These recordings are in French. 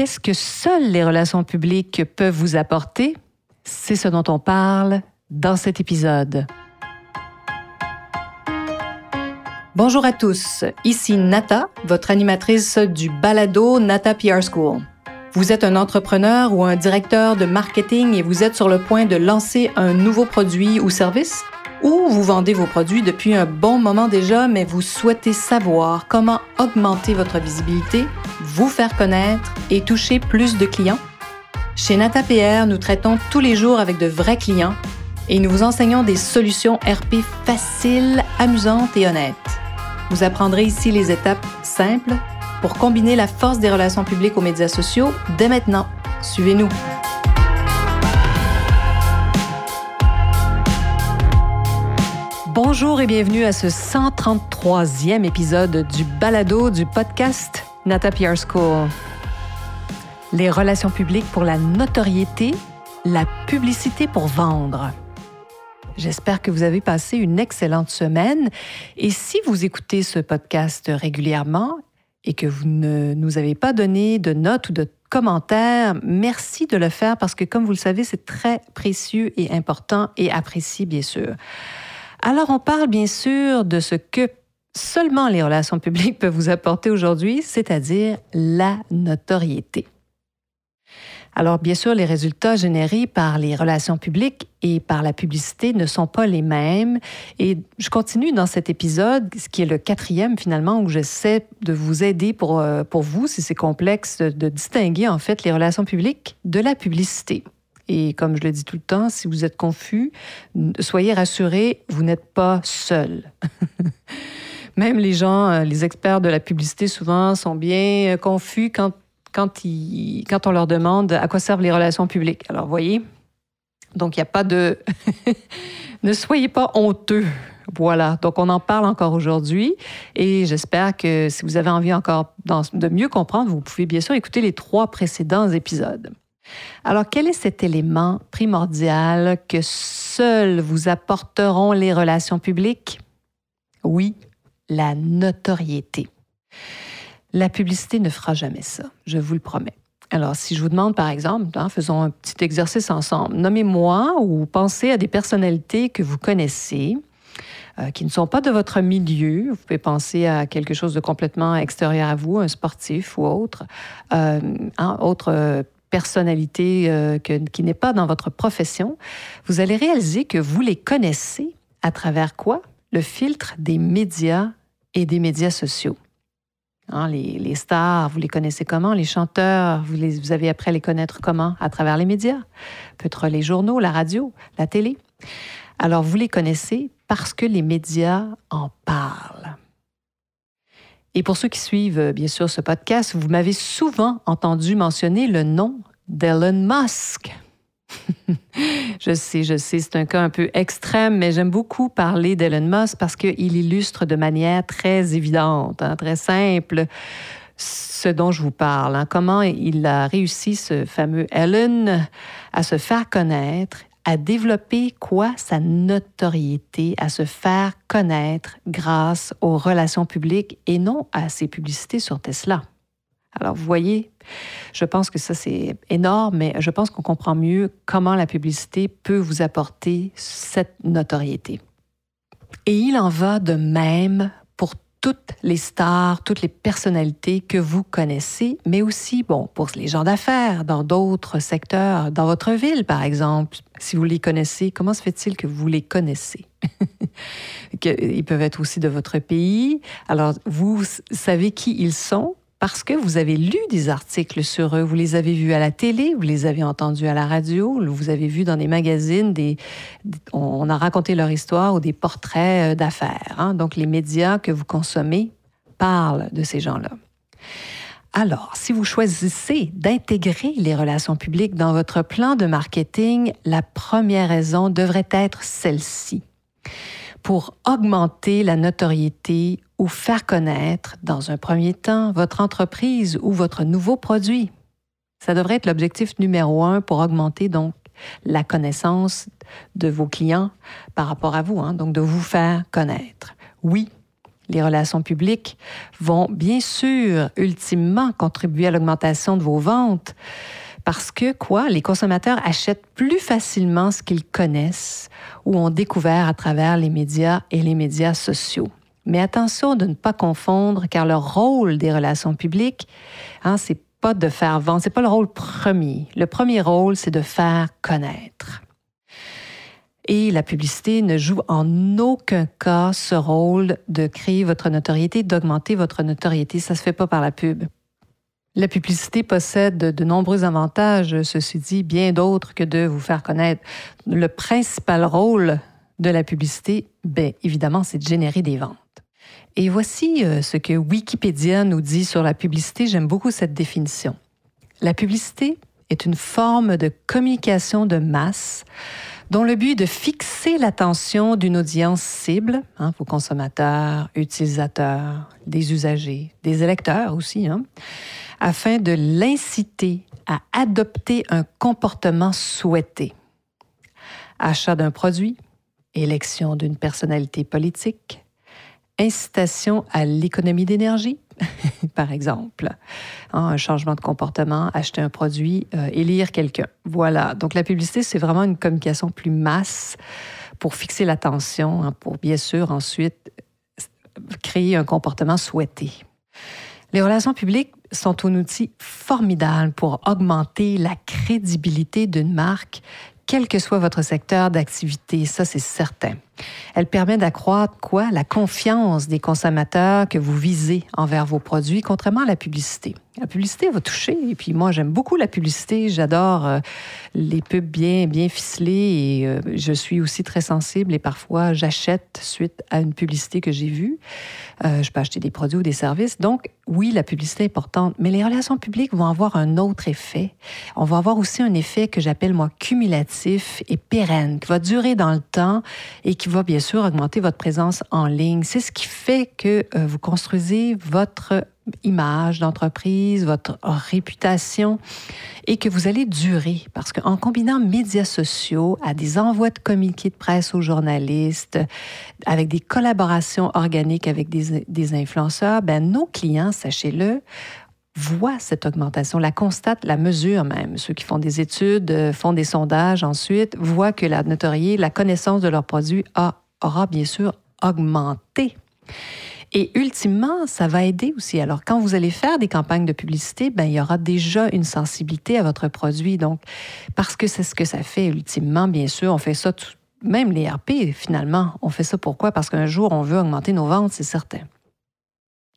qu'est-ce que seules les relations publiques peuvent vous apporter? C'est ce dont on parle dans cet épisode. Bonjour à tous, ici Nata, votre animatrice du balado Nata PR School. Vous êtes un entrepreneur ou un directeur de marketing et vous êtes sur le point de lancer un nouveau produit ou service? Ou vous vendez vos produits depuis un bon moment déjà, mais vous souhaitez savoir comment augmenter votre visibilité, vous faire connaître et toucher plus de clients? Chez NataPR, nous traitons tous les jours avec de vrais clients et nous vous enseignons des solutions RP faciles, amusantes et honnêtes. Vous apprendrez ici les étapes simples pour combiner la force des relations publiques aux médias sociaux dès maintenant. Suivez-nous. Bonjour et bienvenue à ce 133e épisode du balado du podcast Nata PR School. Les relations publiques pour la notoriété, la publicité pour vendre. J'espère que vous avez passé une excellente semaine. Et si vous écoutez ce podcast régulièrement et que vous ne nous avez pas donné de notes ou de commentaires, merci de le faire parce que, comme vous le savez, c'est très précieux et important et apprécié, bien sûr. Alors, on parle bien sûr de ce que seulement les relations publiques peuvent vous apporter aujourd'hui, c'est-à-dire la notoriété. Alors, bien sûr, les résultats générés par les relations publiques et par la publicité ne sont pas les mêmes. Et je continue dans cet épisode, ce qui est le quatrième finalement, où j'essaie de vous aider pour, euh, pour vous, si c'est complexe, de distinguer en fait les relations publiques de la publicité. Et comme je le dis tout le temps, si vous êtes confus, soyez rassurés, vous n'êtes pas seul. Même les gens, euh, les experts de la publicité, souvent, sont bien euh, confus quand quand, on leur demande à quoi servent les relations publiques. Alors, voyez, donc il n'y a pas de... ne soyez pas honteux. Voilà, donc on en parle encore aujourd'hui et j'espère que si vous avez envie encore de mieux comprendre, vous pouvez bien sûr écouter les trois précédents épisodes. Alors, quel est cet élément primordial que seuls vous apporteront les relations publiques? Oui, la notoriété. La publicité ne fera jamais ça, je vous le promets. Alors, si je vous demande, par exemple, hein, faisons un petit exercice ensemble, nommez-moi ou pensez à des personnalités que vous connaissez, euh, qui ne sont pas de votre milieu. Vous pouvez penser à quelque chose de complètement extérieur à vous, un sportif ou autre, euh, hein, autre personnalité euh, qui n'est pas dans votre profession. Vous allez réaliser que vous les connaissez à travers quoi? Le filtre des médias et des médias sociaux. Hein, les, stars, vous les connaissez comment? Les chanteurs, vous, avez appris à les connaître comment? À travers les médias, peut-être les journaux, la radio, la télé. Alors, vous les connaissez parce que les médias en parlent. Et pour ceux qui suivent, bien sûr, ce podcast, vous m'avez souvent entendu mentionner le nom d'Elon Musk. je sais, je sais, c'est un cas un peu extrême, mais j'aime beaucoup parler d'Elon Musk parce qu'il illustre de manière très évidente, hein, très simple, ce dont je vous parle. Hein. comment il a réussi, ce fameux Elon, à se faire connaître, à développer quoi? Sa notoriété, à se faire connaître grâce aux relations publiques et non à ses publicités sur Tesla. Alors, vous voyez, je pense que ça, c'est énorme, mais je pense qu'on comprend mieux comment la publicité peut vous apporter cette notoriété. Et il en va de même pour toutes les stars, toutes les personnalités que vous connaissez, mais aussi, bon, pour les gens d'affaires, dans d'autres secteurs, dans votre ville, par exemple. Si vous les connaissez, comment se fait-il que vous les connaissez? Ils peuvent être aussi de votre pays. Alors, vous savez qui ils sont, parce que vous avez lu des articles sur eux, vous les avez vus à la télé, vous les avez entendus à la radio, vous avez vu dans des magazines, des, on a raconté leur histoire ou des portraits euh, d'affaires. Hein. Donc les médias que vous consommez parlent de ces gens-là. Alors, si vous choisissez d'intégrer les relations publiques dans votre plan de marketing, la première raison devrait être celle-ci. Pour augmenter la notoriété ou faire connaître, dans un premier temps, votre entreprise ou votre nouveau produit. Ça devrait être l'objectif numéro un pour augmenter donc la connaissance de vos clients par rapport à vous, hein, donc de vous faire connaître. Oui, les relations publiques vont bien sûr ultimement contribuer à l'augmentation de vos ventes parce que quoi, les consommateurs achètent plus facilement ce qu'ils connaissent ou ont découvert à travers les médias et les médias sociaux. Mais attention de ne pas confondre, car le rôle des relations publiques, hein, c'est pas de faire vendre, c'est pas le rôle premier. Le premier rôle, c'est de faire connaître. Et la publicité ne joue en aucun cas ce rôle de créer votre notoriété, d'augmenter votre notoriété. Ça se fait pas par la pub. La publicité possède de nombreux avantages, ceci dit, bien d'autres que de vous faire connaître. Le principal rôle de la publicité, bien évidemment, c'est de générer des ventes. Et voici euh, ce que Wikipédia nous dit sur la publicité. J'aime beaucoup cette définition. La publicité est une forme de communication de masse dont le but est de fixer l'attention d'une audience cible, hein, vos consommateurs, utilisateurs, des usagers, des électeurs aussi, hein, afin de l'inciter à adopter un comportement souhaité. Achat d'un produit, élection d'une personnalité politique, incitation à l'économie d'énergie, par exemple. Hein, un changement de comportement, acheter un produit, euh, élire quelqu'un. Voilà. Donc la publicité, c'est vraiment une communication plus masse pour fixer l'attention, hein, pour bien sûr ensuite créer un comportement souhaité. Les relations publiques sont un outil formidable pour augmenter la crédibilité d'une marque, quel que soit votre secteur d'activité, ça c'est certain. Elle permet d'accroître quoi? La confiance des consommateurs que vous visez envers vos produits, contrairement à la publicité. La publicité va toucher, et puis moi j'aime beaucoup la publicité, j'adore euh, les pubs bien, bien ficelées, et euh, je suis aussi très sensible, et parfois j'achète suite à une publicité que j'ai vue. Euh, je peux acheter des produits ou des services. Donc oui, la publicité est importante, mais les relations publiques vont avoir un autre effet. On va avoir aussi un effet que j'appelle moi cumulatif et pérenne, qui va durer dans le temps et qui va bien sûr augmenter votre présence en ligne. C'est ce qui fait que euh, vous construisez votre image d'entreprise, votre réputation et que vous allez durer. Parce qu'en combinant médias sociaux à des envois de communiqués de presse aux journalistes, avec des collaborations organiques avec des, des influenceurs, ben, nos clients, sachez-le, voient cette augmentation, la constatent, la mesurent même. Ceux qui font des études, euh, font des sondages ensuite, voient que la notoriété, la connaissance de leurs produits aura bien sûr augmenté. Et ultimement, ça va aider aussi. Alors, quand vous allez faire des campagnes de publicité, ben, il y aura déjà une sensibilité à votre produit. Donc, parce que c'est ce que ça fait ultimement, bien sûr, on fait ça, même les RP, finalement, on fait ça pourquoi? Parce qu'un jour, on veut augmenter nos ventes, c'est certain.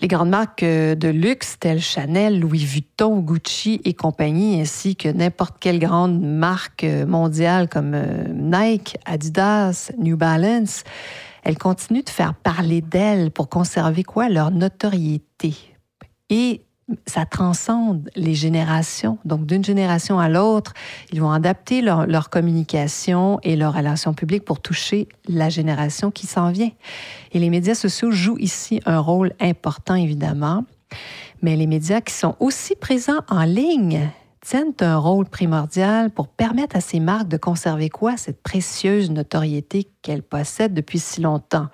Les grandes marques euh, de luxe telles Chanel, Louis Vuitton, Gucci et compagnie, ainsi que n'importe quelle grande marque euh, mondiale comme euh, Nike, Adidas, New Balance, elles continuent de faire parler d'elles pour conserver quoi? Leur notoriété. Ça transcende les générations. Donc, d'une génération à l'autre, ils vont adapter leur, communication et leur relation publique pour toucher la génération qui s'en vient. Et les médias sociaux jouent ici un rôle important, évidemment. Mais les médias qui sont aussi présents en ligne, tiennent un rôle primordial pour permettre à ces marques de conserver quoi? Cette précieuse notoriété qu'elles possèdent depuis si longtemps.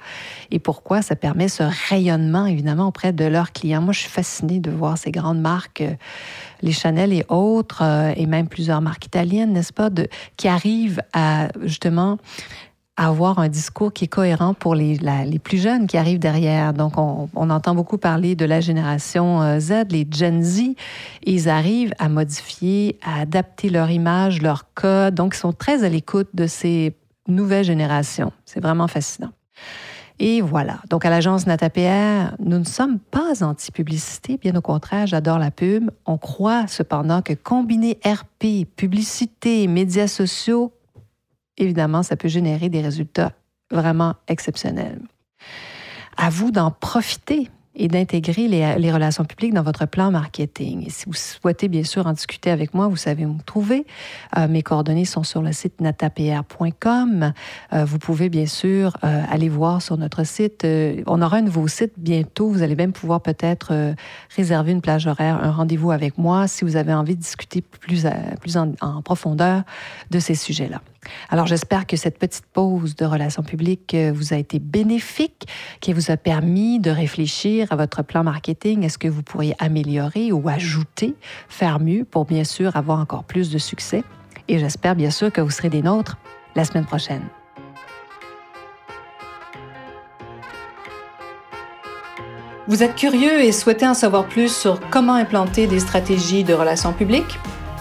Et pourquoi? Ça permet ce rayonnement, évidemment, auprès de leurs clients? Moi, je suis fascinée de voir ces grandes marques, euh, les Chanel et autres, euh, et même plusieurs marques italiennes, n'est-ce pas, qui arrivent à, justement, avoir un discours qui est cohérent pour les, les plus jeunes qui arrivent derrière. Donc, on, on, entend beaucoup parler de la génération euh, Z, les Gen Z. Ils arrivent à modifier, à adapter leur image, leur code. Donc, ils sont très à l'écoute de ces nouvelles générations. C'est vraiment fascinant. Et voilà. Donc, à l'agence NataPR, nous ne sommes pas anti-publicité. Bien au contraire, j'adore la pub. On croit cependant que combiner RP, publicité, médias sociaux évidemment, ça peut générer des résultats vraiment exceptionnels. À vous d'en profiter et d'intégrer les, relations publiques dans votre plan marketing. Et si vous souhaitez bien sûr en discuter avec moi, vous savez où me trouver. Euh, mes coordonnées sont sur le site natapr.com. Euh, vous pouvez bien sûr euh, aller voir sur notre site. on aura un nouveau site bientôt. Vous allez même pouvoir peut-être réserver une plage horaire, un rendez-vous avec moi si vous avez envie de discuter plus, plus en profondeur de ces sujets-là. Alors j'espère que cette petite pause de relations publiques euh, vous a été bénéfique, qui vous a permis de réfléchir à votre plan marketing. Est-ce que vous pourriez améliorer ou ajouter, faire mieux pour bien sûr avoir encore plus de succès? Et j'espère bien sûr que vous serez des nôtres la semaine prochaine. Vous êtes curieux et souhaitez en savoir plus sur comment implanter des stratégies de relations publiques?